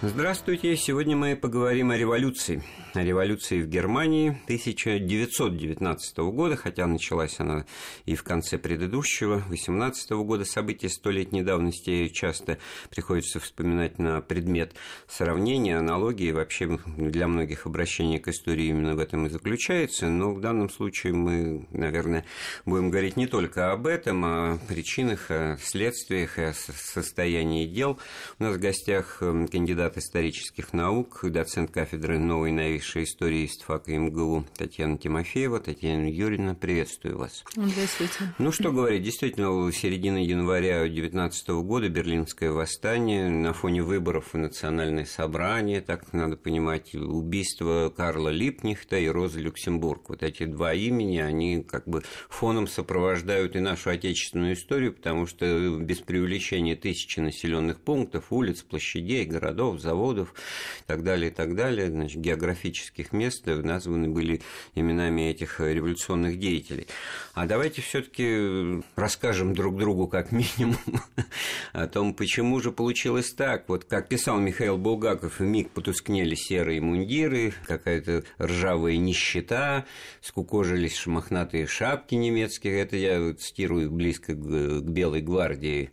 Здравствуйте! Сегодня мы поговорим о революции. О революции в Германии 1919 года, хотя началась она и в конце предыдущего, 18 года. События столетней давности часто приходится вспоминать на предмет сравнения, аналогии. Вообще для многих обращение к истории именно в этом и заключается. Но в данном случае мы, наверное, будем говорить не только об этом, а о причинах, о следствиях, о состоянии дел. У нас в гостях кандидат кандидат исторических наук, доцент кафедры новой и новейшей истории ИСТФАКа МГУ Татьяна Тимофеева. Татьяна Юрьевна, приветствую вас. Здравствуйте. Ну, что говорить, действительно, в середине января 2019 года Берлинское восстание на фоне выборов и национальное собрание, так надо понимать, убийство Карла Липнихта и Розы Люксембург. Вот эти два имени, они как бы фоном сопровождают и нашу отечественную историю, потому что без преувеличения тысячи населенных пунктов, улиц, площадей, городов, заводов и так далее, и так далее, значит, географических мест названы были именами этих революционных деятелей. А давайте все таки расскажем друг другу как минимум о том, почему же получилось так. Вот как писал Михаил Булгаков, в миг потускнели серые мундиры, какая-то ржавая нищета, скукожились шмахнатые шапки немецкие. Это я цитирую близко к Белой гвардии.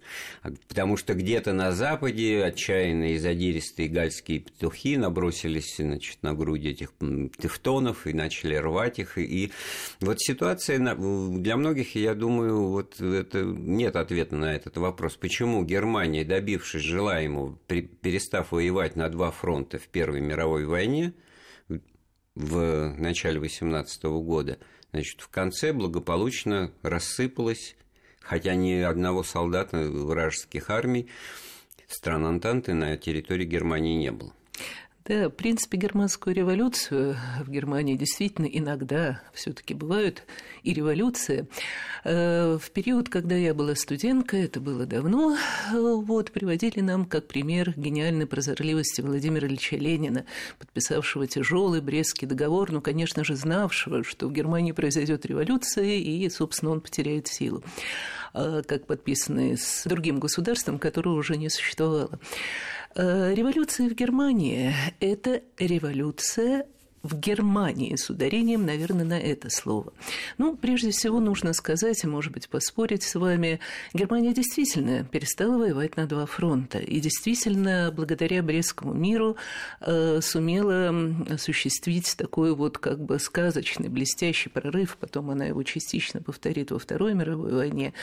Потому что где-то на Западе отчаянные задиристые чистые гальские петухи набросились значит, на груди этих тефтонов и начали рвать их. И вот ситуация для многих, я думаю, вот это нет ответа на этот вопрос. Почему Германия, добившись желаемого, перестав воевать на два фронта в Первой мировой войне, в начале 18 года, значит, в конце благополучно рассыпалась, хотя ни одного солдата вражеских армий стран Антанты на территории Германии не было. Да, в принципе, германскую революцию в Германии действительно иногда все таки бывают и революции. Э, в период, когда я была студенткой, это было давно, вот, приводили нам как пример гениальной прозорливости Владимира Ильича Ленина, подписавшего тяжелый Брестский договор, ну, конечно же, знавшего, что в Германии произойдет революция, и, собственно, он потеряет силу. Э, как подписанные с другим государством, которое уже не существовало. Э, революция в Германии – это революция в Германии с ударением, наверное, на это слово. Ну, прежде всего, нужно сказать, и, может быть, поспорить с вами, Германия действительно перестала воевать на два фронта. И действительно, благодаря Брестскому миру э, сумела осуществить такой вот как бы сказочный, блестящий прорыв. Потом она его частично повторит во Второй мировой войне.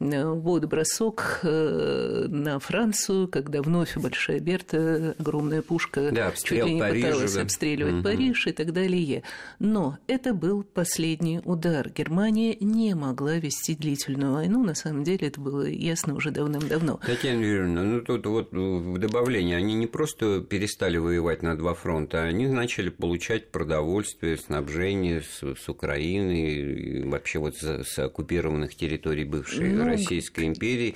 Э, вот бросок э, на Францию, когда вновь Большая Берта, огромная пушка, да, чуть ли не Парижа, пыталась да. обстреливать угу. Париж, и так далее. Но это был последний удар. Германия не могла вести длительную войну. На самом деле это было ясно уже давным-давно. Татьяна Юрьевна, ну тут вот в добавлении, они не просто перестали воевать на два фронта, они начали получать продовольствие, снабжение с, с Украины, вообще вот с, с оккупированных территорий бывшей ну, Российской империи.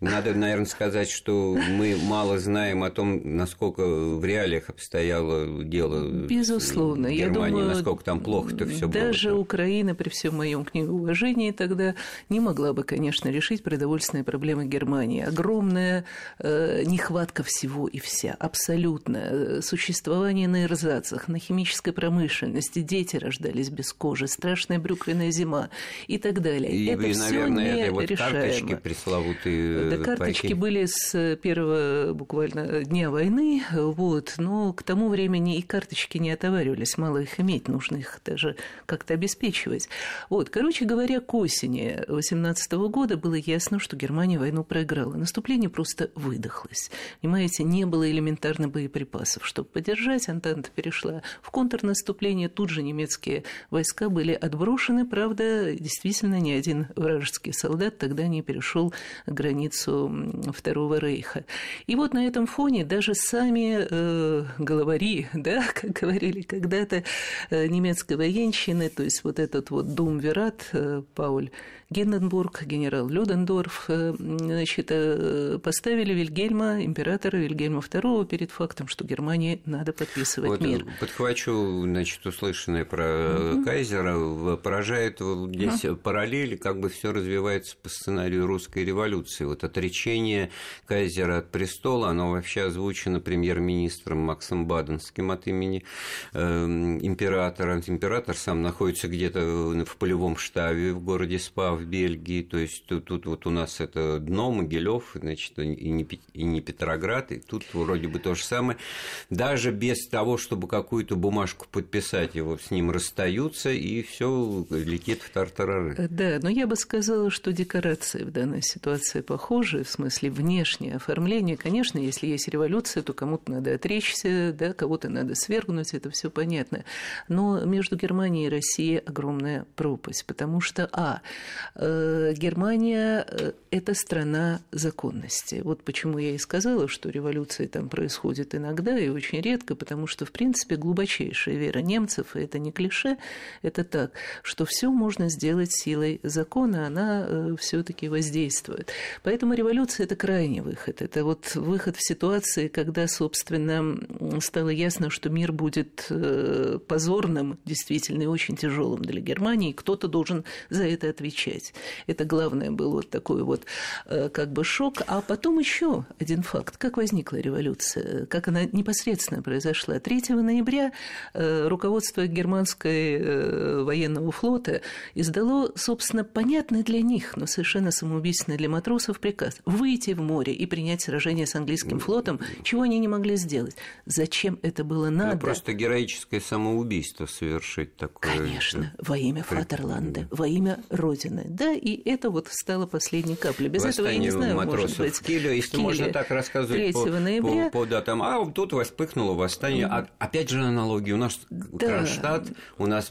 Надо, наверное, сказать, что мы мало знаем о том, насколько в реалиях обстояло дело. Безусловно. Германии, Я думаю, насколько там плохо-то все было. Даже Украина, при всем моем к ней уважении, тогда не могла бы, конечно, решить продовольственные проблемы Германии. Огромная э, нехватка всего и вся, абсолютно. Существование на эрзацах, на химической промышленности, дети рождались без кожи, страшная брюквенная зима и так далее. И, это и все наверное, не это вот решаемо. карточки пресловутые. Да, карточки были с первого буквально дня войны, вот, но к тому времени и карточки не отоваривались, мало их иметь, нужно их даже как-то обеспечивать. Вот, короче говоря, к осени 18 года было ясно, что Германия войну проиграла. Наступление просто выдохлось. Понимаете, не было элементарно боеприпасов. Чтобы поддержать, Антанта перешла в контрнаступление. Тут же немецкие войска были отброшены. Правда, действительно, ни один вражеский солдат тогда не перешел границу Второго Рейха. И вот на этом фоне даже сами э, главари, да, как говорили когда когда-то немецкой военщины, то есть вот этот вот Дум Верат, Пауль Гинденбург, генерал Людендорф, значит, поставили Вильгельма, императора Вильгельма II перед фактом, что Германии надо подписывать вот, мир. Подхвачу, значит, услышанное про mm-hmm. Кайзера, поражает здесь mm-hmm. параллели, как бы все развивается по сценарию русской революции. Вот отречение Кайзера от престола, оно вообще озвучено премьер-министром Максом Баденским от имени э, императора. Император сам находится где-то в полевом штабе в городе Спа в Бельгии, то есть тут, тут вот у нас это дно, Могилев, значит, и не, и не Петроград, и тут вроде бы то же самое. Даже без того, чтобы какую-то бумажку подписать, его с ним расстаются, и все летит в тартарары. Да, но я бы сказала, что декорации в данной ситуации похожи, в смысле внешнее оформление. Конечно, если есть революция, то кому-то надо отречься, да, кого-то надо свергнуть, это все понятно. Но между Германией и Россией огромная пропасть, потому что, а, Германия э, – это страна законности. Вот почему я и сказала, что революции там происходят иногда и очень редко, потому что, в принципе, глубочайшая вера немцев, и это не клише, это так, что все можно сделать силой закона, она э, все-таки воздействует. Поэтому революция это крайний выход. Это вот выход в ситуации, когда, собственно, стало ясно, что мир будет э, позорным, действительно, и очень тяжелым для Германии, кто-то должен за это отвечать. Это главное был вот такой вот э, как бы шок. А потом еще один факт. Как возникла революция? Как она непосредственно произошла? 3 ноября руководство германской военного флота издало, собственно, понятный для них, но совершенно самоубийственный для матросов приказ выйти в море и принять сражение с английским флотом, чего они не могли сделать. Зачем это было надо? Ну, просто героическое самоубийство совершить такое. Конечно, во имя Фатерланда, во имя Родины. Да, и это вот стало последней каплей. Без этого я не знаю, матросов может быть, в Киле, если Киле можно так рассказывать по, ноября. по, по датам. А тут вспыхнуло восстание. А, опять же аналогии. У нас да. Кронштадт, у нас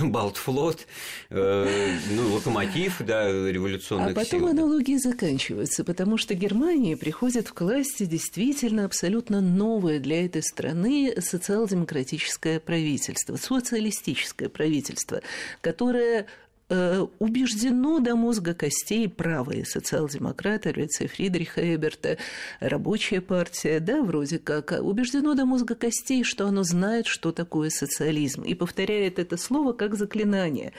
Балтфлот, э, ну, локомотив, да, революционных А потом сил. аналогии заканчиваются, потому что Германия приходит к власти действительно абсолютно новое для этой страны социал-демократическое правительство, социалистическое правительство, которое убеждено до мозга костей правые социал-демократы, рыцарь Фридриха Эберта, рабочая партия, да, вроде как, убеждено до мозга костей, что оно знает, что такое социализм, и повторяет это слово как заклинание.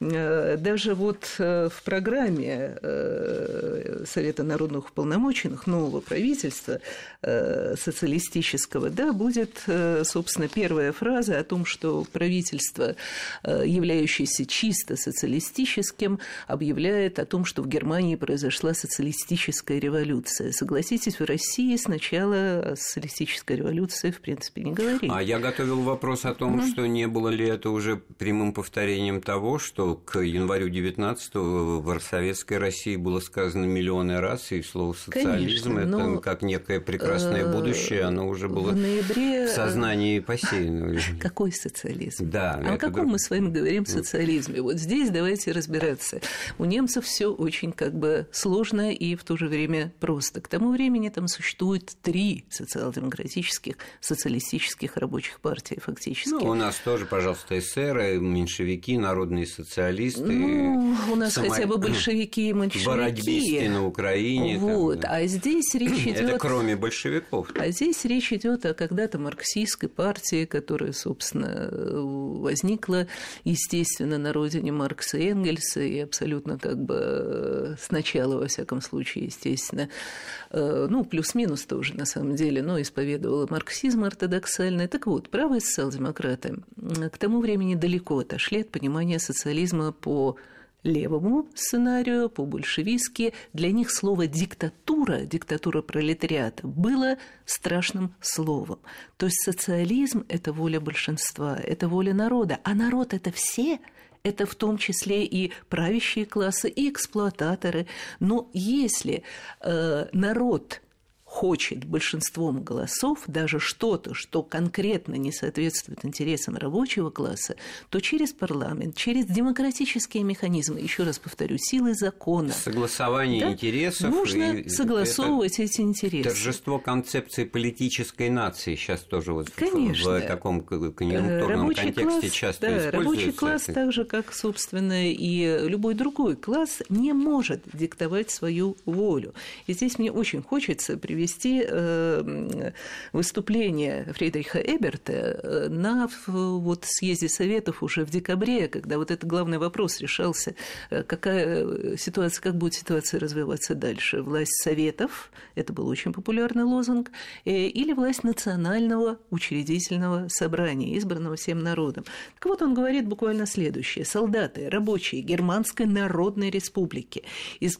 Э, даже вот э, в программе э, Совета народных уполномоченных нового правительства социалистического, да, будет, собственно, первая фраза о том, что правительство, являющееся чисто социалистическим, объявляет о том, что в Германии произошла социалистическая революция. Согласитесь, в России сначала о социалистической революции, в принципе, не говорили. А я готовил вопрос о том, mm-hmm. что не было ли это уже прямым повторением того, что к январю 19-го в Советской России было сказано миллионы раз, и слово социализм Конечно, это как некое прекрасное э, будущее, оно уже было в, ноябре... в сознании посеяно. Какой социализм? Да. А о каком мы с вами говорим социализме? Вот здесь давайте разбираться. У немцев все очень как бы сложно и в то же время просто. К тому времени там существует три социал-демократических, социалистических рабочих партии фактически. Ну, у нас тоже, пожалуйста, эсеры, меньшевики, народные социалисты социалисты. Ну, у нас само... хотя бы большевики и меньшевики. Бородьбисты на Украине. Вот, там, да. а здесь речь идет... Это кроме большевиков. А здесь речь идет о когда-то марксистской партии, которая, собственно, возникла, естественно, на родине Маркса и Энгельса, и абсолютно как бы сначала, во всяком случае, естественно, э, ну, плюс-минус тоже, на самом деле, но исповедовала марксизм ортодоксальный. Так вот, правые социал-демократы к тому времени далеко отошли от понимания социализма социализма по левому сценарию, по большевистски, для них слово «диктатура», диктатура пролетариата, было страшным словом. То есть социализм – это воля большинства, это воля народа, а народ – это все – это в том числе и правящие классы, и эксплуататоры. Но если э, народ хочет большинством голосов даже что-то, что конкретно не соответствует интересам рабочего класса, то через парламент, через демократические механизмы, еще раз повторю, силы закона. Согласование да, интересов. Нужно согласовывать эти интересы. Торжество концепции политической нации сейчас тоже вот Конечно. в таком конъюнктурном рабочий контексте класс, часто да, используется. Рабочий класс, так же как, собственно, и любой другой класс, не может диктовать свою волю. И здесь мне очень хочется привести привести э, выступление Фридриха Эберта э, на вот съезде Советов уже в декабре, когда вот этот главный вопрос решался, э, какая ситуация, как будет ситуация развиваться дальше. Власть Советов, это был очень популярный лозунг, или власть национального учредительного собрания, избранного всем народом. Так вот, он говорит буквально следующее. Солдаты, рабочие Германской Народной Республики,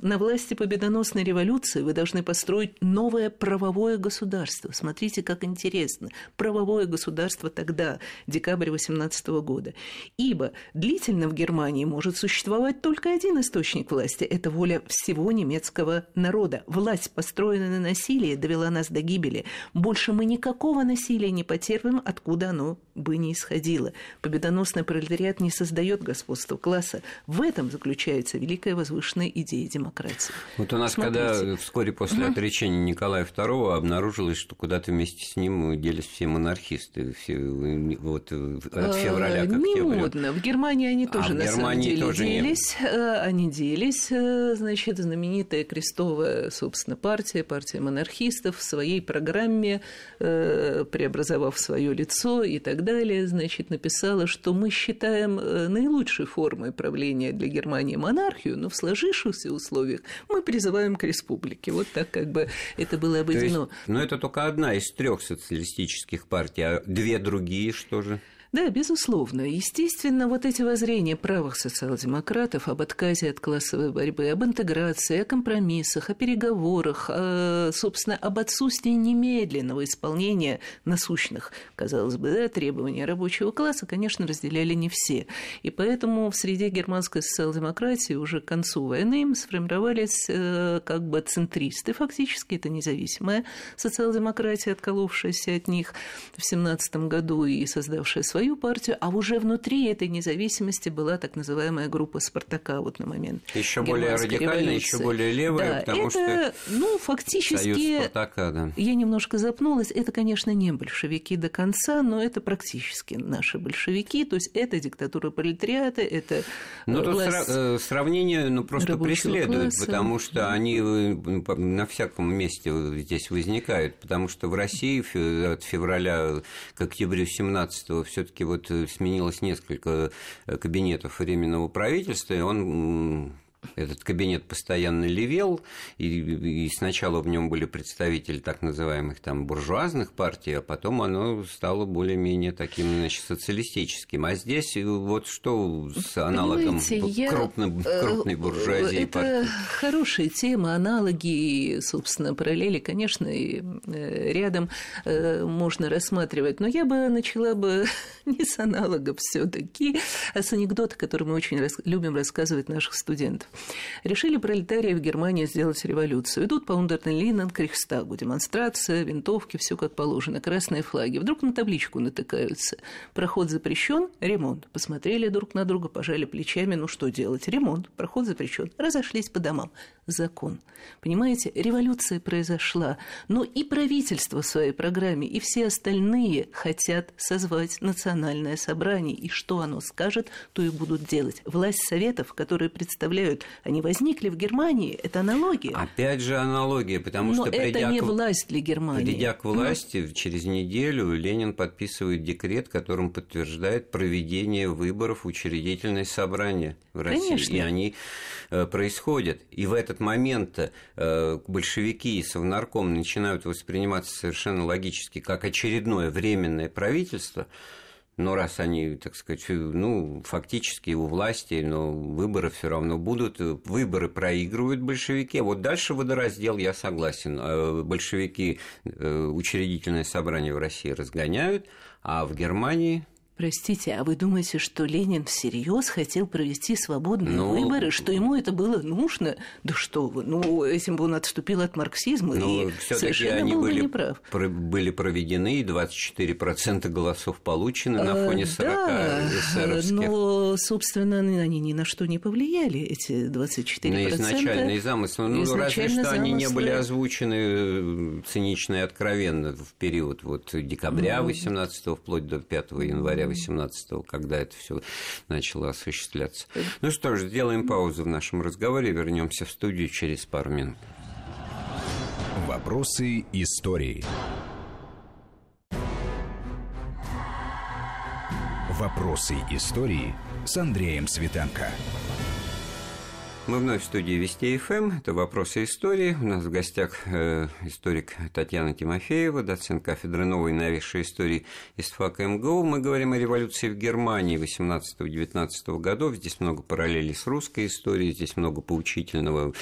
на власти победоносной революции вы должны построить новое правовое государство. Смотрите, как интересно. Правовое государство тогда, декабрь 18 года. Ибо длительно в Германии может существовать только один источник власти – это воля всего немецкого народа. Власть, построенная на насилии, довела нас до гибели. Больше мы никакого насилия не потерпим, откуда оно бы не исходило. Победоносный пролетариат не создает господство класса. В этом заключается великая возвышенная идея демократии. Вот у нас, Смотрите. когда вскоре после отречения Николая Николая II обнаружилось, что куда-то вместе с ним делись все монархисты, все, вот, от февраля к. Не модно. В Германии они а тоже, а на самом деле, тоже делись. Нет. Э, они делись. Э, значит, знаменитая крестовая, собственно, партия, партия монархистов в своей программе, э, преобразовав свое лицо и так далее, значит, написала, что мы считаем наилучшей формой правления для Германии монархию, но в сложившихся условиях мы призываем к республике. Вот так как бы это было было обойдено. есть, но это только одна из трех социалистических партий, а две другие что же? Да, безусловно. Естественно, вот эти воззрения правых социал-демократов об отказе от классовой борьбы, об интеграции, о компромиссах, о переговорах, о, собственно, об отсутствии немедленного исполнения насущных, казалось бы, да, требований рабочего класса, конечно, разделяли не все. И поэтому в среде германской социал-демократии уже к концу войны сформировались э, как бы центристы, фактически, это независимая социал-демократия, отколовшаяся от них в 17 году и создавшая свою свою партию, а уже внутри этой независимости была так называемая группа Спартака вот на момент. Еще более радикальная, еще более левая, да, потому это, что ну, фактически, Спартака, да. я немножко запнулась, это, конечно, не большевики до конца, но это практически наши большевики, то есть это диктатура пролетариата, это Ну, тут сра- э, сравнение ну, просто преследует, класса. потому что они э, на всяком месте здесь возникают, потому что в России от февраля к октябрю 17 все все-таки вот э, сменилось несколько э, кабинетов временного правительства, и он этот кабинет постоянно левел, и, и сначала в нем были представители так называемых там буржуазных партий, а потом оно стало более-менее таким, значит, социалистическим. А здесь вот что с аналогом крупной, я... крупной буржуазии Это партии? хорошая тема, аналоги, собственно, параллели, конечно, и э, рядом э, можно рассматривать, но я бы начала бы не с аналогов все таки а с анекдота, который мы очень любим рассказывать наших студентов. Решили пролетарии в Германии сделать революцию. Идут по Ундернлинен к Рейхстагу. Демонстрация, винтовки, все как положено, красные флаги. Вдруг на табличку натыкаются. Проход запрещен, ремонт. Посмотрели друг на друга, пожали плечами. Ну что делать? Ремонт. Проход запрещен. Разошлись по домам. Закон. Понимаете, революция произошла. Но и правительство в своей программе, и все остальные хотят созвать национальное собрание. И что оно скажет, то и будут делать. Власть советов, которые представляют они возникли в Германии. Это аналогия. Опять же аналогия, потому Но что это не к... власть для Германии. Придя к власти, Но... через неделю Ленин подписывает декрет, которым подтверждает проведение выборов учредительное собрание в России. Конечно. И они э, происходят. И в этот момент э, большевики и Совнарком начинают восприниматься совершенно логически как очередное временное правительство – но раз они, так сказать, ну, фактически у власти, но выборы все равно будут, выборы проигрывают большевики, вот дальше водораздел, я согласен, э, большевики э, учредительное собрание в России разгоняют, а в Германии Простите, а вы думаете, что Ленин всерьез хотел провести свободные ну, выборы, что ему это было нужно? Да что вы, ну, этим бы он отступил от марксизма ну, и совершенно они был были, неправ. Про, были проведены, и 24% голосов получены на фоне 40 да, эсеровских. но, собственно, они ни на что не повлияли, эти 24%. На изначальный замысел. Ну, разве что замыслы... они не были озвучены э, цинично и откровенно в период вот декабря 18 ну, вплоть до 5 января 18 когда это все начало осуществляться. Ну что ж, сделаем паузу в нашем разговоре, вернемся в студию через пару минут. Вопросы истории. Вопросы истории с Андреем Светенко. Мы вновь в студии Вести ФМ. Это «Вопросы истории». У нас в гостях э, историк Татьяна Тимофеева, доцент кафедры новой и новейшей истории ИСТФАК МГУ. Мы говорим о революции в Германии 18-19 годов. Здесь много параллелей с русской историей, здесь много поучительного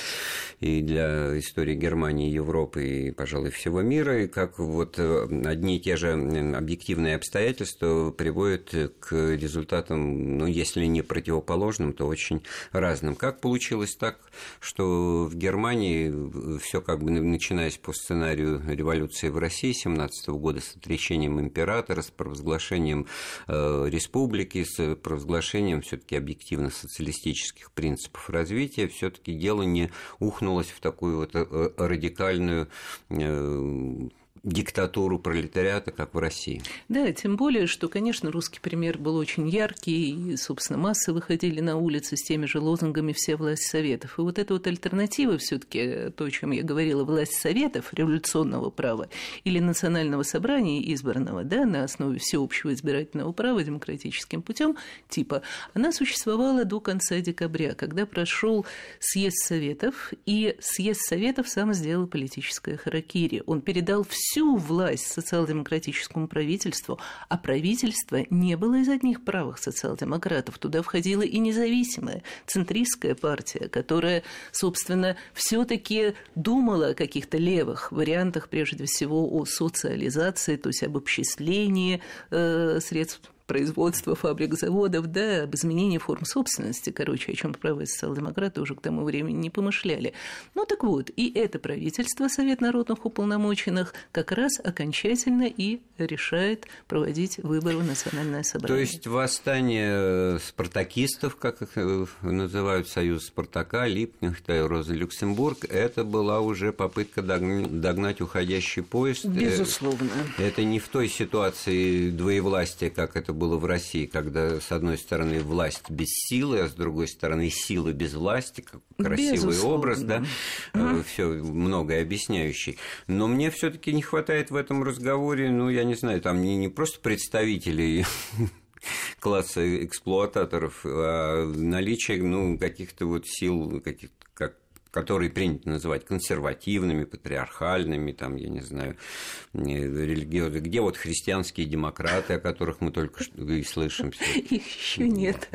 и для истории Германии, Европы и, пожалуй, всего мира. И как вот э, одни и те же объективные обстоятельства приводят к результатам, ну, если не противоположным, то очень разным. Как получилось получилось так, что в Германии все как бы начинаясь по сценарию революции в России 17 года с отречением императора, с провозглашением э, республики, с провозглашением все-таки объективно социалистических принципов развития, все-таки дело не ухнулось в такую вот э, радикальную э, диктатуру пролетариата, как в России. Да, тем более, что, конечно, русский пример был очень яркий, и, собственно, массы выходили на улицы с теми же лозунгами «все власть Советов». И вот эта вот альтернатива все таки то, о чем я говорила, власть Советов, революционного права, или национального собрания избранного, да, на основе всеобщего избирательного права демократическим путем, типа, она существовала до конца декабря, когда прошел съезд Советов, и съезд Советов сам сделал политическое харакири. Он передал все всю власть социал-демократическому правительству, а правительство не было из одних правых социал-демократов. Туда входила и независимая центристская партия, которая, собственно, все таки думала о каких-то левых вариантах, прежде всего о социализации, то есть об обчислении э, средств производства фабрик, заводов, да, об изменении форм собственности, короче, о чем правые социал-демократы уже к тому времени не помышляли. Ну так вот, и это правительство, Совет народных уполномоченных, как раз окончательно и решает проводить выборы в национальное собрание. То есть восстание спартакистов, как их э, называют, Союз Спартака, Липкнехта, Роза Люксембург, это была уже попытка догнать уходящий поезд. Э, Безусловно. Это не в той ситуации двоевластия, как это было в России, когда, с одной стороны, власть без силы, а с другой стороны, сила без власти, красивый Безусловно. образ, да, mm все многое объясняющий. Но мне все-таки не хватает в этом разговоре, ну, я не знаю, там не, не просто представителей класса эксплуататоров, а наличие ну, каких-то вот сил, каких-то которые принято называть консервативными, патриархальными, там, я не знаю, религиозными, где вот христианские демократы, о которых мы только что и слышим. Их еще нет.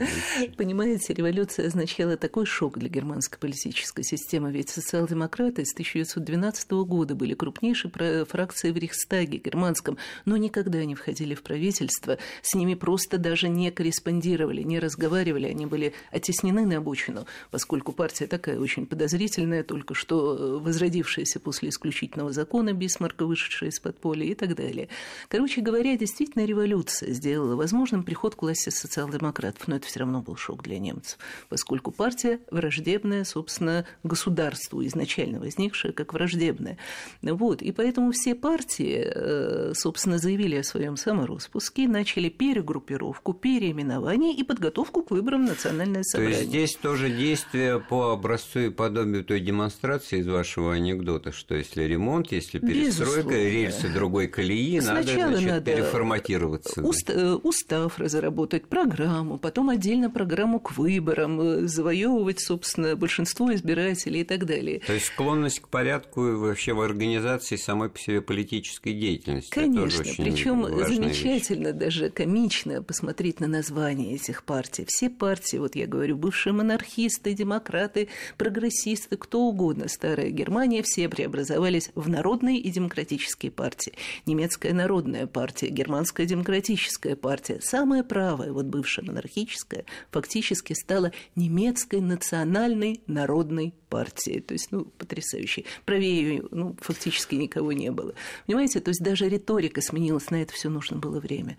Понимаете, революция означала такой шок для германской политической системы, ведь социал-демократы с 1912 года были крупнейшей фракцией в Рейхстаге германском, но никогда не входили в правительство, с ними просто даже не корреспондировали, не разговаривали, они были оттеснены на обочину, поскольку партия такая очень подозрительная, подозрительное, только что э, возродившееся после исключительного закона Бисмарка, вышедшее из подполья и так далее. Короче говоря, действительно революция сделала возможным приход к власти социал-демократов, но это все равно был шок для немцев, поскольку партия враждебная, собственно, государству, изначально возникшая как враждебная. Вот. И поэтому все партии, э, собственно, заявили о своем самороспуске, начали перегруппировку, переименование и подготовку к выборам национальное собрание. То есть здесь тоже действие по образцу и подобию подобию той демонстрации из вашего анекдота, что если ремонт, если перестройка, Безусловно. рельсы другой колеи, Сначала надо, значит, надо переформатироваться. Уст, да. Устав разработать, программу, потом отдельно программу к выборам, э, завоевывать, собственно, большинство избирателей и так далее. То есть склонность к порядку вообще в организации самой по себе политической деятельности. Конечно, причем замечательно, вещь. даже комично посмотреть на названия этих партий. Все партии, вот я говорю, бывшие монархисты, демократы, прогрессисты, коммунисты, кто угодно, старая Германия, все преобразовались в народные и демократические партии. Немецкая народная партия, германская демократическая партия, самая правая, вот бывшая монархическая, фактически стала немецкой национальной народной партией. То есть, ну, потрясающей. Правее ну, фактически никого не было. Понимаете, то есть даже риторика сменилась, на это все нужно было время.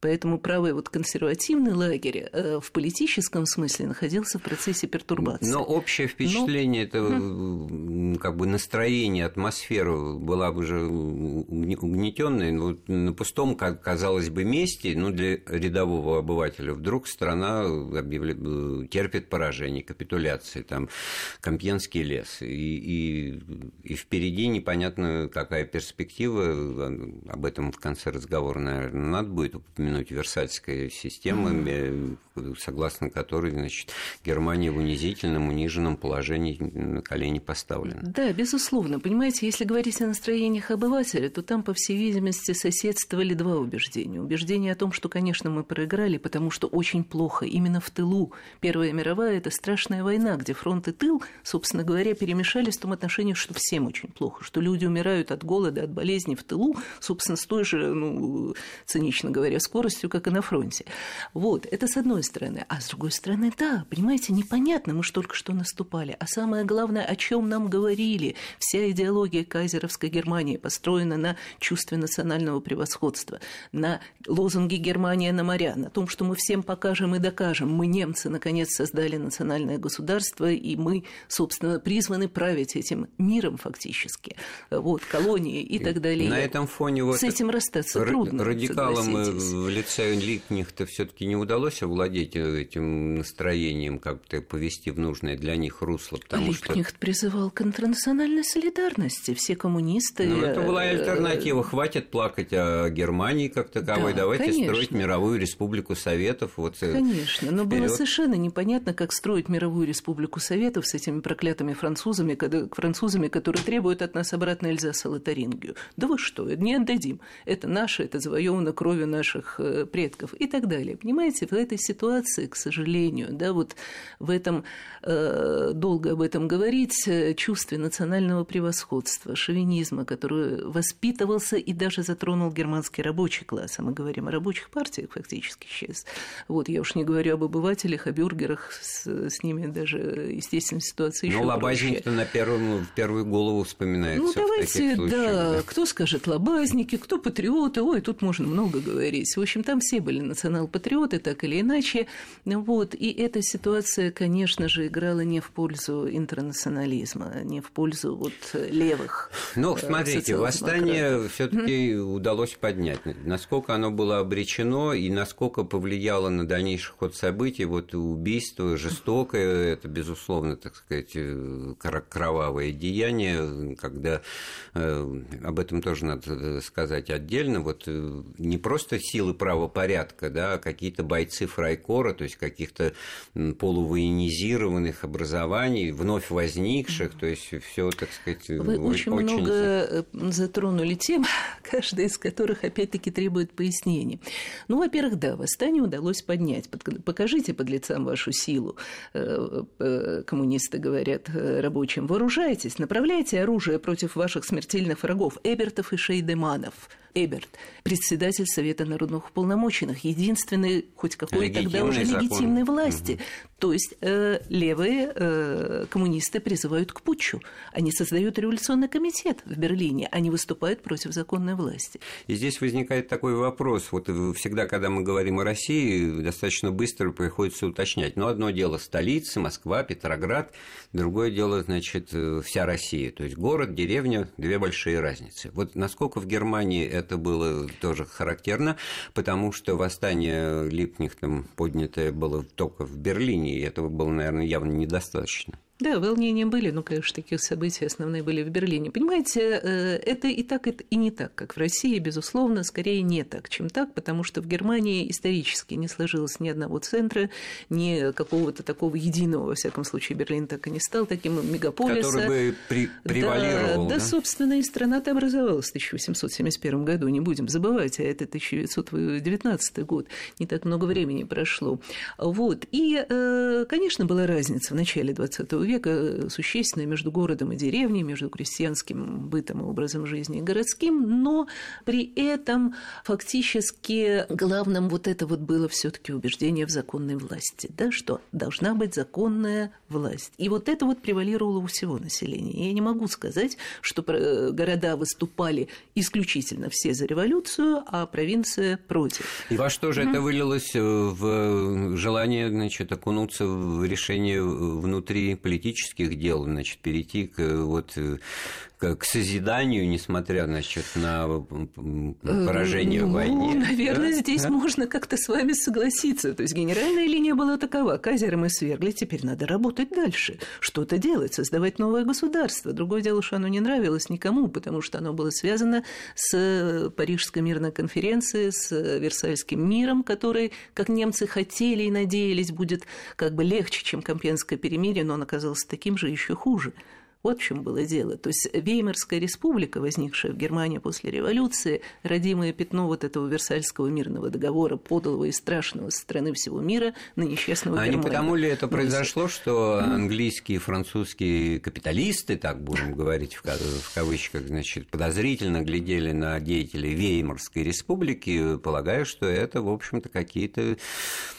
Поэтому правый вот консервативный лагерь э, в политическом смысле находился в процессе пертурбации. Но общее впечатление, Но... это как бы настроение, атмосфера была бы уже угнетенная. Вот на пустом, казалось бы, месте, ну, для рядового обывателя, вдруг страна объявля... терпит поражение, капитуляции, там, Компьенский лес. И, и, и впереди непонятно, какая перспектива, об этом в конце разговора, наверное, надо будет упомянуть упомянуть Версальская система, mm-hmm. согласно которой значит, Германия в унизительном, униженном положении на колени поставлена. Да, безусловно. Понимаете, если говорить о настроениях обывателя, то там, по всей видимости, соседствовали два убеждения. Убеждение о том, что, конечно, мы проиграли, потому что очень плохо именно в тылу. Первая мировая – это страшная война, где фронт и тыл, собственно говоря, перемешались в том отношении, что всем очень плохо, что люди умирают от голода, от болезней в тылу, собственно, с той же, ну, цинично говоря, скоростью, скоростью, как и на фронте. Вот, это с одной стороны. А с другой стороны, да, понимаете, непонятно, мы же только что наступали. А самое главное, о чем нам говорили. Вся идеология кайзеровской Германии построена на чувстве национального превосходства, на лозунге «Германия на моря», на том, что мы всем покажем и докажем. Мы, немцы, наконец создали национальное государство, и мы, собственно, призваны править этим миром фактически. Вот, колонии и так далее. На этом фоне вот с этим расстаться трудно. Радикалам в лице Липних-то все-таки не удалось овладеть этим настроением, как-то повести в нужное для них русло, потому Липних что... призывал к интернациональной солидарности, все коммунисты... Ну, это была э, альтернатива, хватит плакать о Германии как таковой, да, давайте конечно. строить мировую республику Советов. Вот э, конечно, но вперёд. было совершенно непонятно, как строить мировую республику Советов с этими проклятыми французами, французами, которые требуют от нас обратно Эльзаса Лотарингию. Да вы что, не отдадим. Это наше, это завоевано кровью наших Э, предков и так далее. Понимаете, в этой ситуации, к сожалению, да, вот в этом, э, долго об этом говорить, э, чувстве национального превосходства, шовинизма, который воспитывался и даже затронул германский рабочий класс, а мы говорим о рабочих партиях фактически сейчас. Вот, я уж не говорю об обывателях, о бюргерах, с, с ними даже, естественно, ситуация еще Ну, Лобазник-то на первую, в первую голову вспоминается Ну, давайте, да, да, кто скажет лобазники, кто патриоты, ой, тут можно много говорить. В общем, там все были национал-патриоты, так или иначе. Вот. И эта ситуация, конечно же, играла не в пользу интернационализма, не в пользу вот левых. Ну, э, смотрите, восстание все таки mm-hmm. удалось поднять. Насколько оно было обречено и насколько повлияло на дальнейший ход событий, вот убийство жестокое, это, безусловно, так сказать, э, кровавое деяние, когда э, об этом тоже надо сказать отдельно, вот не просто силы правопорядка, да, какие-то бойцы фрайкора, то есть каких-то полувоенизированных образований, вновь возникших, то есть все, так сказать, Вы очень, очень много э, затронули тем, каждая из которых, опять-таки, требует пояснений. Ну, во-первых, да, восстание удалось поднять. Покажите под лицам вашу силу, э, э, коммунисты говорят рабочим, вооружайтесь, направляйте оружие против ваших смертельных врагов, Эбертов и Шейдеманов – Эберт, председатель Совета народных уполномоченных, единственный хоть какой тогда уже закон. легитимной власти. Угу. То есть э, левые э, коммунисты призывают к путчу. Они создают революционный комитет в Берлине, они выступают против законной власти. И здесь возникает такой вопрос. Вот всегда, когда мы говорим о России, достаточно быстро приходится уточнять. Но одно дело столица, Москва, Петроград, другое дело, значит, вся Россия. То есть город, деревня, две большие разницы. Вот насколько в Германии это было тоже характерно, потому что восстание Липнихтом поднятое было только в Берлине, и этого было, наверное, явно недостаточно. Да, волнения были, но, конечно, такие события основные были в Берлине. Понимаете, э, это и так, и не так, как в России, безусловно, скорее не так, чем так, потому что в Германии исторически не сложилось ни одного центра, ни какого-то такого единого, во всяком случае, Берлин так и не стал таким мегаполисом. Который бы при, превалировал. Да, да, да, собственно, и страна-то образовалась в 1871 году, не будем забывать, а это 1919 год, не так много времени прошло. Вот. И, э, конечно, была разница в начале 20 века века существенное между городом и деревней, между крестьянским бытом и образом жизни и городским, но при этом фактически главным вот это вот было все таки убеждение в законной власти, да, что должна быть законная власть. И вот это вот превалировало у всего населения. Я не могу сказать, что города выступали исключительно все за революцию, а провинция против. И во что же mm-hmm. это вылилось э, в желание, значит, окунуться в решение внутри политических дел, значит, перейти к вот к созиданию, несмотря значит, на поражение ну, в войне. Наверное, да? здесь да? можно как-то с вами согласиться. То есть генеральная линия была такова. Казера мы свергли, теперь надо работать дальше. Что-то делать, создавать новое государство. Другое дело, что оно не нравилось никому, потому что оно было связано с Парижской мирной конференцией, с Версальским миром, который, как немцы хотели и надеялись, будет как бы легче, чем Компьенское перемирие, но он оказался таким же еще хуже. Вот в чем было дело. То есть Веймарская республика, возникшая в Германии после революции, родимое пятно вот этого Версальского мирного договора, подлого и страшного со стороны всего мира на несчастного а Германию. Не потому ли это произошло, что английские и французские капиталисты, так будем говорить в кавычках, значит, подозрительно глядели на деятелей Веймарской республики, полагая, что это, в общем-то, какие-то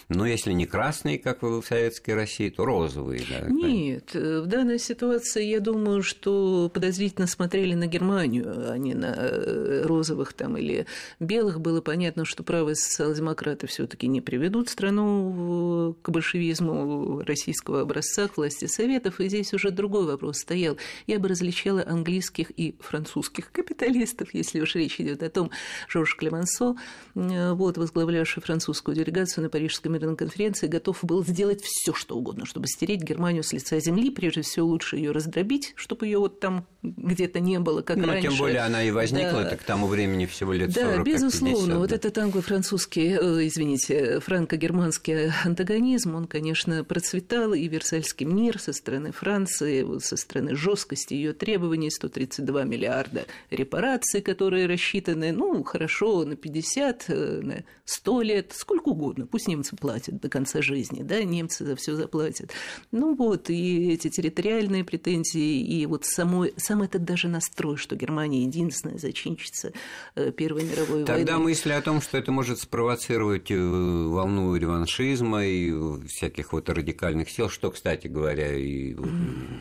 ну, если не красные, как в Советской России, то розовые. Да, Нет, в данной ситуации, я думаю, что подозрительно смотрели на Германию, а не на э, розовых там или белых. Было понятно, что правые социал-демократы все таки не приведут страну к большевизму российского образца, к власти Советов. И здесь уже другой вопрос стоял. Я бы различала английских и французских капиталистов, если уж речь идет о том, Жорж Клемансо, э, вот, возглавлявший французскую делегацию на Парижском мирной конференции готов был сделать все, что угодно, чтобы стереть Германию с лица земли. Прежде всего, лучше ее раздробить, чтобы ее вот там где-то не было, как ну, раньше. тем более она и возникла, да. к тому времени всего лет 40 Да, безусловно. 50, вот да. этот англо-французский, э, извините, франко-германский антагонизм, он, конечно, процветал, и Версальский мир со стороны Франции, со стороны жесткости ее требований, 132 миллиарда репараций, которые рассчитаны, ну, хорошо, на 50, э, на 100 лет, сколько угодно, пусть немцы платят до конца жизни, да, немцы за все заплатят. Ну вот, и эти территориальные претензии, и вот самой, сам этот даже настрой, что Германия единственная зачинщица э, Первой мировой Тогда войны. Тогда мысли о том, что это может спровоцировать э, волну реваншизма и всяких вот радикальных сил, что, кстати говоря, и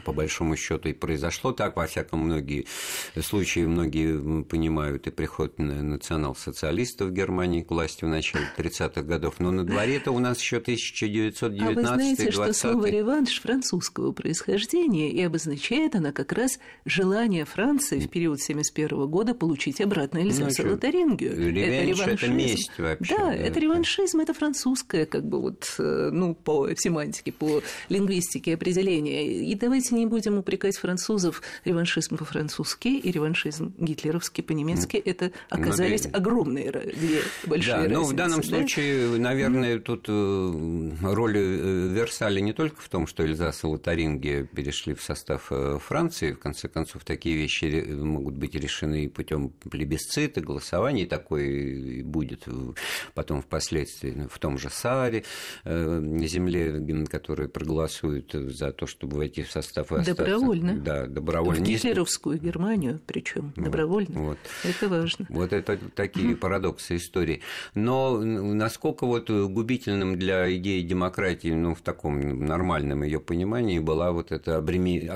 по большому счету и произошло так, во всяком многие случаи многие понимают и приход национал-социалистов в Германии к власти в начале 30-х годов, но на дворе-то у нас еще 1919 А вы знаете, 20 что слово «реванш» французского происхождения, и обозначает она как раз желание Франции в период 1971 года получить обратно Эльзас ну, Лотарингию. Реванш это, это месть вообще. Да, да, это реваншизм, это французское, как бы вот, э, ну, по семантике, по лингвистике определение. И давайте не будем упрекать французов реваншизм по-французски и реваншизм гитлеровский по-немецки. Это оказались ну, да. огромные две большие да, разницы. Ну, в данном да? случае, наверное, тут Э, роль э, Версаля не только в том, что Эльзас и Лотарингия перешли в состав Франции, в конце концов, такие вещи могут быть решены путем плебисцита, голосования, и такое будет потом впоследствии в том же Сааре, земле, которые проголосуют за то, чтобы войти в состав и Добровольно. Да, добровольно. В гитлеровскую Германию, причем добровольно. Вот. Это важно. Вот это такие парадоксы истории. Но насколько вот обременительным для идеи демократии, ну, в таком нормальном ее понимании, была вот это обременение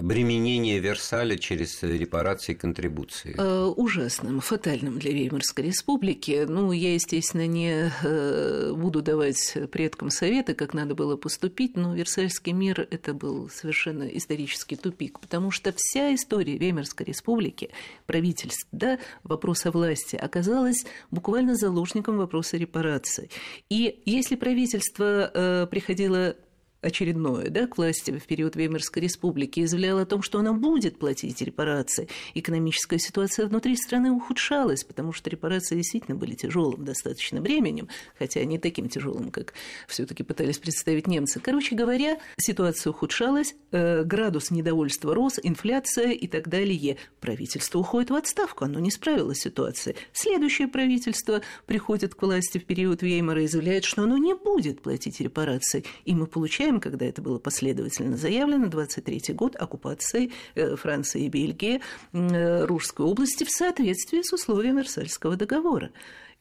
Версаля через репарации и контрибуции. Э, ужасным, фатальным для Веймарской республики. Ну, я, естественно, не э, буду давать предкам советы, как надо было поступить, но Версальский мир – это был совершенно исторический тупик, потому что вся история Веймарской республики, правительств, да, вопрос о власти, оказалась буквально заложником вопроса репараций. И если правительство правительство э, приходило очередное, да, к власти в период Веймарской республики, и заявлял о том, что она будет платить репарации. Экономическая ситуация внутри страны ухудшалась, потому что репарации действительно были тяжелым достаточно временем, хотя не таким тяжелым, как все таки пытались представить немцы. Короче говоря, ситуация ухудшалась, э, градус недовольства рос, инфляция и так далее. Правительство уходит в отставку, оно не справилось с ситуацией. Следующее правительство приходит к власти в период Веймара и заявляет, что оно не будет платить репарации. И мы получаем знаем, когда это было последовательно заявлено, 23 год оккупации э, Франции и Бельгии э, Русской области в соответствии с условиями Версальского договора.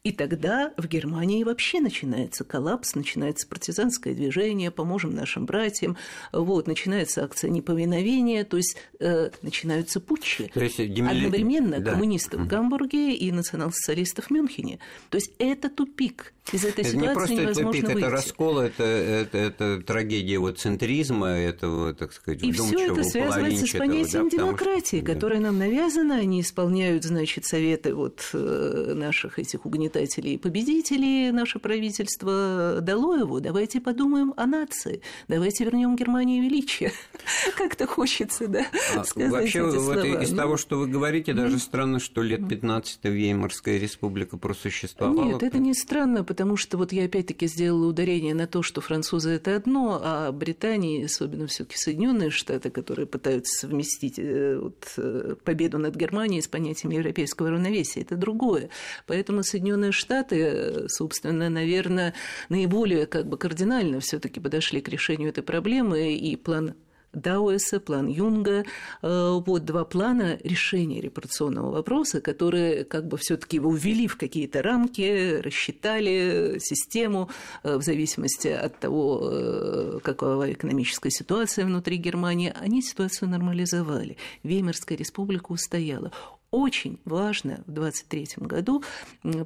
И тогда в Германии вообще начинается коллапс, начинается партизанское движение, поможем нашим братьям, вот, начинается акция неповиновения, то есть э, начинаются путчи. То есть демили... Одновременно да. коммунистов в Гамбурге и национал-социалистов в Мюнхене. То есть это тупик. Из этой это ситуации не просто невозможно тупик, выйти. это раскол, это, это, это трагедия вот центризма, этого, так сказать, И все это связывается с понятием да, демократии, что... которое нам навязано, они исполняют, значит, советы вот э, наших этих угнетателей и победителей, наше правительство дало его. Давайте подумаем о нации, давайте вернем Германии величие. Как-то хочется, да, а, сказать Вообще, эти слова. из ну... того, что вы говорите, даже странно, что лет 15 Веймарская республика просуществовала. Нет, это не странно, потому что вот я опять-таки сделала ударение на то, что французы это одно, а Британия, особенно все-таки Соединенные Штаты, которые пытаются совместить э, вот, э, победу над Германией с понятием европейского равновесия, это другое. Поэтому Соединенные Штаты, э, собственно, наверное, наиболее как бы кардинально все-таки подошли к решению этой проблемы, и план Дауэса, план Юнга. Э, вот два плана решения репарационного вопроса, которые как бы все таки его ввели в какие-то рамки, рассчитали систему э, в зависимости от того, какова экономическая ситуация внутри Германии. Они ситуацию нормализовали. Веймарская республика устояла очень важно в 23 году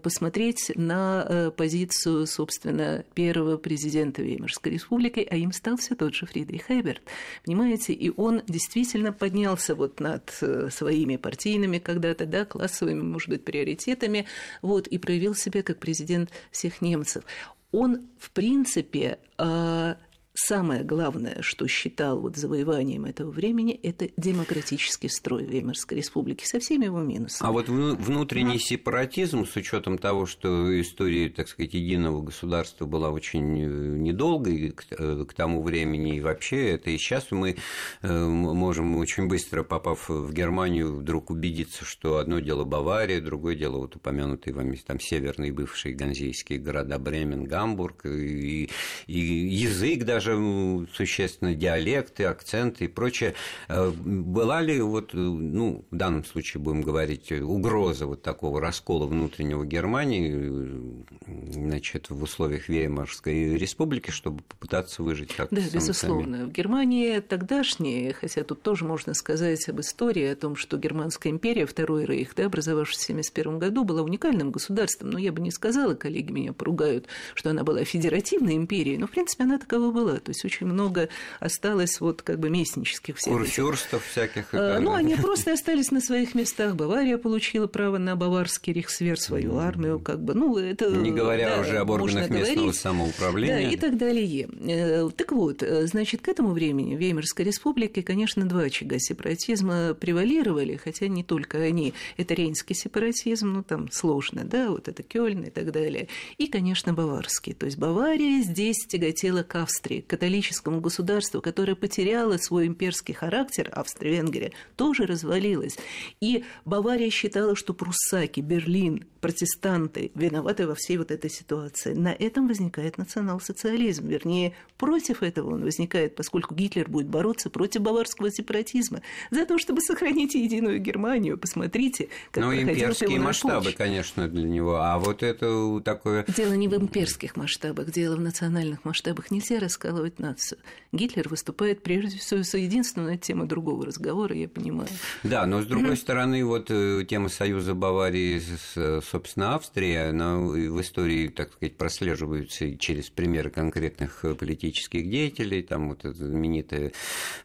посмотреть на э, позицию, собственно, первого президента Веймарской республики, а им стал все тот же Фридрих Эберт. Понимаете, и он действительно поднялся вот над э, своими партийными когда-то, да, классовыми, может быть, приоритетами, вот, и проявил себя как президент всех немцев. Он, в принципе, э, самое главное, что считал вот завоеванием этого времени, это демократический строй Веймарской республики со всеми его минусами. А вот внутренний сепаратизм, с учетом того, что история, так сказать, единого государства была очень э, недолгой к, э, к тому времени, и вообще это и сейчас мы э, можем очень быстро, попав в Германию, вдруг убедиться, что одно дело Бавария, другое дело вот упомянутые вами там северные бывшие ганзейские города Бремен, Гамбург, и, и язык даже даже существенно диалекты, акценты и прочее. Э, была ли вот, э, ну, в данном случае будем говорить, угроза вот такого раскола внутреннего Германии, э, значит, в условиях Веймарской республики, чтобы попытаться выжить как Да, безусловно. Сами? В Германии тогдашней, хотя тут тоже можно сказать об истории, о том, что Германская империя, Второй Рейх, да, образовавшийся в 1971 году, была уникальным государством, но я бы не сказала, коллеги меня поругают, что она была федеративной империей, но, в принципе, она такова была то есть очень много осталось вот как бы местнических всех. Курфюрстов всяких. А, ну, они просто остались на своих местах. Бавария получила право на баварский рейхсвер, свою армию, как бы, ну, это... Не говоря да, уже об органах местного говорить. самоуправления. Да, и так далее. Э, так вот, э, значит, к этому времени в Веймарской республике, конечно, два очага сепаратизма превалировали, хотя не только они. Это рейнский сепаратизм, ну, там сложно, да, вот это Кёльн и так далее. И, конечно, баварский. То есть Бавария здесь тяготела к Австрии, католическому государству, которое потеряло свой имперский характер, Австро-Венгрия, тоже развалилась. И Бавария считала, что пруссаки, Берлин, протестанты виноваты во всей вот этой ситуации. На этом возникает национал-социализм. Вернее, против этого он возникает, поскольку Гитлер будет бороться против баварского сепаратизма. За то, чтобы сохранить единую Германию. Посмотрите, как Ну, имперские масштабы, конечно, для него. А вот это такое... Дело не в имперских масштабах, дело в национальных масштабах. Нельзя раскалывать нацию. Гитлер выступает прежде всего за единственную тему другого разговора, я понимаю. Да, но с другой стороны, вот э, тема союза Баварии с собственно, Австрия, она в истории, так сказать, прослеживается через примеры конкретных э, политических деятелей. Там вот эта знаменитая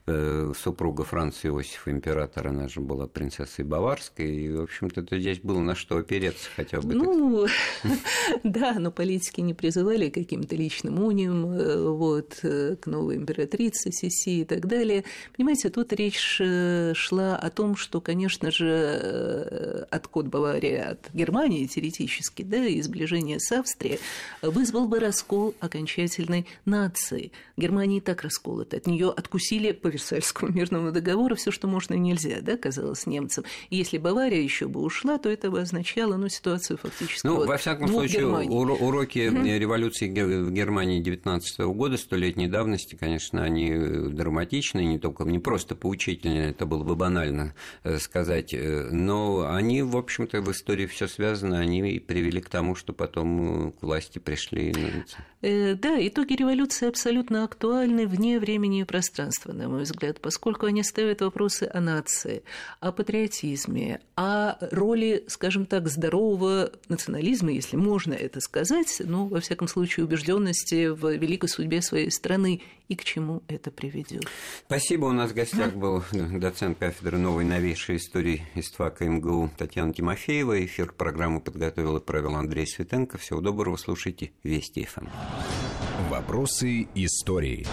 э, супруга Франца Иосифа, императора, она же была принцессой Баварской, и, в общем-то, здесь было на что опереться хотя бы. Ну, да, но политики не призывали к каким-то личным униям, э, вот, к новой императрице Сиси и так далее. Понимаете, тут речь шла о том, что, конечно же, отход Баварии от Германии Германии теоретически, да, и сближение с Австрией, вызвал бы раскол окончательной нации. Германия и так расколота. От нее откусили по Версальскому мирному договору все, что можно и нельзя, да, казалось немцам. И если Бавария еще бы ушла, то это бы означало, ну, ситуацию фактически Ну, вот во всяком случае, Германий. уроки mm-hmm. революции в Германии 19 года, столетия десятилетней давности, конечно, они драматичны, не только не просто поучительные, это было бы банально сказать, но они, в общем-то, в истории все связано, они привели к тому, что потом к власти пришли Да, итоги революции абсолютно актуальны вне времени и пространства, на мой взгляд, поскольку они ставят вопросы о нации, о патриотизме, о роли, скажем так, здорового национализма, если можно это сказать, ну, во всяком случае, убежденности в великой судьбе своей страны и к чему это приведет. Спасибо. У нас в гостях был доцент кафедры новой новейшей истории ИСТФАКа МГУ Татьяна Тимофеева. Эфир программы подготовил и провел Андрей Светенко. Всего доброго. Слушайте Вести ФМ. Вопросы истории.